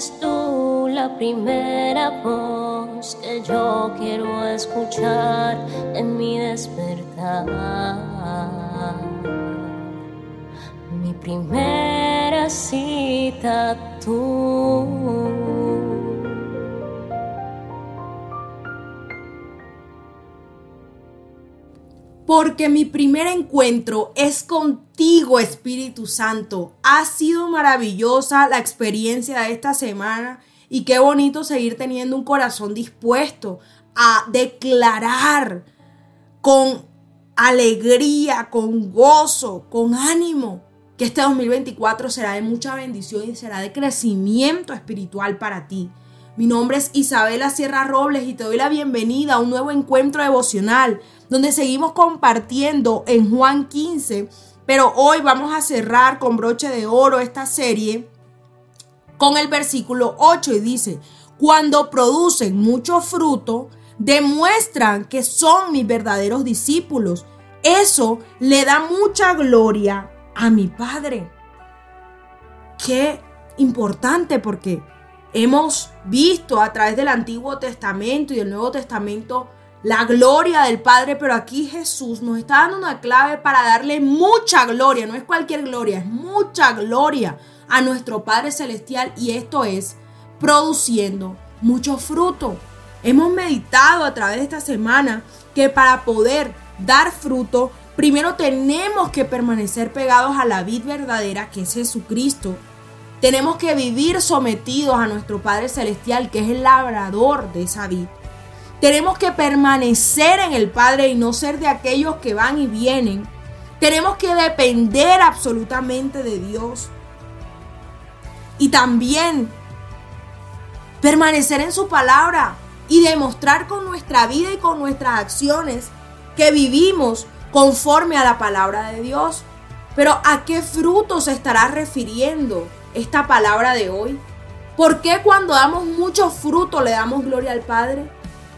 Eres tú la primera voz que yo quiero escuchar en mi despertar. Mi primera cita tú. Porque mi primer encuentro es contigo, Espíritu Santo. Ha sido maravillosa la experiencia de esta semana y qué bonito seguir teniendo un corazón dispuesto a declarar con alegría, con gozo, con ánimo, que este 2024 será de mucha bendición y será de crecimiento espiritual para ti. Mi nombre es Isabela Sierra Robles y te doy la bienvenida a un nuevo encuentro devocional donde seguimos compartiendo en Juan 15, pero hoy vamos a cerrar con broche de oro esta serie con el versículo 8 y dice, cuando producen mucho fruto, demuestran que son mis verdaderos discípulos. Eso le da mucha gloria a mi Padre. Qué importante porque hemos visto a través del Antiguo Testamento y del Nuevo Testamento la gloria del Padre, pero aquí Jesús nos está dando una clave para darle mucha gloria, no es cualquier gloria, es mucha gloria a nuestro Padre Celestial y esto es produciendo mucho fruto. Hemos meditado a través de esta semana que para poder dar fruto, primero tenemos que permanecer pegados a la vid verdadera que es Jesucristo. Tenemos que vivir sometidos a nuestro Padre Celestial que es el labrador de esa vid. Tenemos que permanecer en el Padre y no ser de aquellos que van y vienen. Tenemos que depender absolutamente de Dios. Y también permanecer en su palabra y demostrar con nuestra vida y con nuestras acciones que vivimos conforme a la palabra de Dios. Pero ¿a qué fruto se estará refiriendo esta palabra de hoy? ¿Por qué cuando damos mucho fruto le damos gloria al Padre?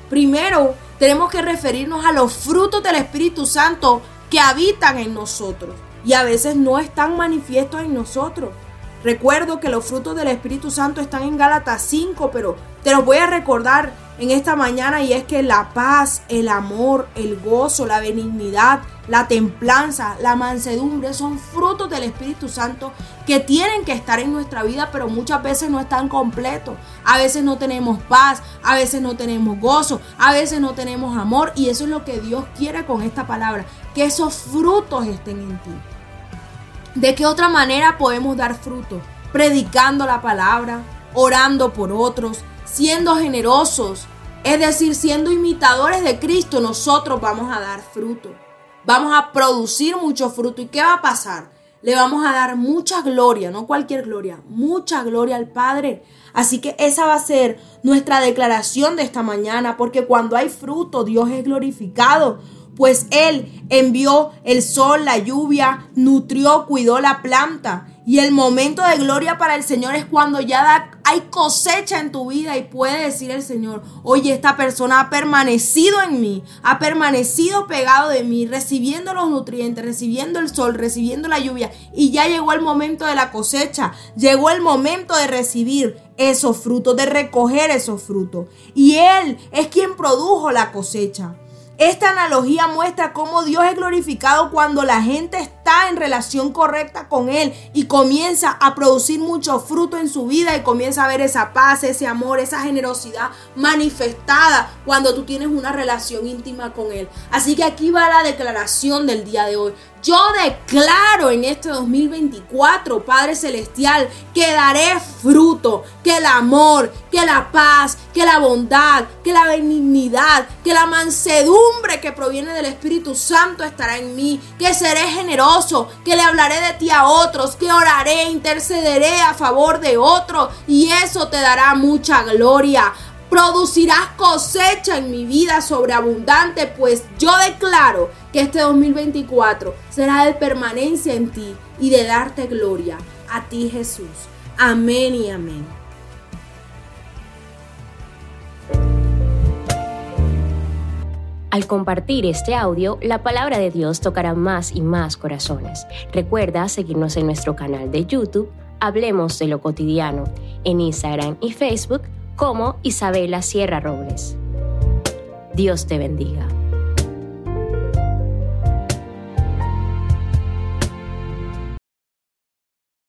Primero, tenemos que referirnos a los frutos del Espíritu Santo que habitan en nosotros y a veces no están manifiestos en nosotros. Recuerdo que los frutos del Espíritu Santo están en Gálatas 5, pero te los voy a recordar en esta mañana y es que la paz, el amor, el gozo, la benignidad, la templanza, la mansedumbre son frutos del Espíritu Santo que tienen que estar en nuestra vida, pero muchas veces no están completos. A veces no tenemos paz, a veces no tenemos gozo, a veces no tenemos amor y eso es lo que Dios quiere con esta palabra, que esos frutos estén en ti. ¿De qué otra manera podemos dar fruto? Predicando la palabra, orando por otros, siendo generosos, es decir, siendo imitadores de Cristo, nosotros vamos a dar fruto. Vamos a producir mucho fruto. ¿Y qué va a pasar? Le vamos a dar mucha gloria, no cualquier gloria, mucha gloria al Padre. Así que esa va a ser nuestra declaración de esta mañana, porque cuando hay fruto, Dios es glorificado pues Él envió el sol, la lluvia, nutrió, cuidó la planta. Y el momento de gloria para el Señor es cuando ya hay cosecha en tu vida y puede decir el Señor, oye, esta persona ha permanecido en mí, ha permanecido pegado de mí, recibiendo los nutrientes, recibiendo el sol, recibiendo la lluvia. Y ya llegó el momento de la cosecha, llegó el momento de recibir esos frutos, de recoger esos frutos. Y Él es quien produjo la cosecha. Esta analogía muestra cómo Dios es glorificado cuando la gente en relación correcta con Él y comienza a producir mucho fruto en su vida y comienza a ver esa paz, ese amor, esa generosidad manifestada cuando tú tienes una relación íntima con Él. Así que aquí va la declaración del día de hoy. Yo declaro en este 2024, Padre Celestial, que daré fruto, que el amor, que la paz, que la bondad, que la benignidad, que la mansedumbre que proviene del Espíritu Santo estará en mí, que seré generoso, que le hablaré de ti a otros, que oraré, intercederé a favor de otros y eso te dará mucha gloria. Producirás cosecha en mi vida sobreabundante, pues yo declaro que este 2024 será de permanencia en ti y de darte gloria a ti Jesús. Amén y amén. Al compartir este audio, la palabra de Dios tocará más y más corazones. Recuerda seguirnos en nuestro canal de YouTube Hablemos de lo cotidiano en Instagram y Facebook como Isabela Sierra Robles. Dios te bendiga.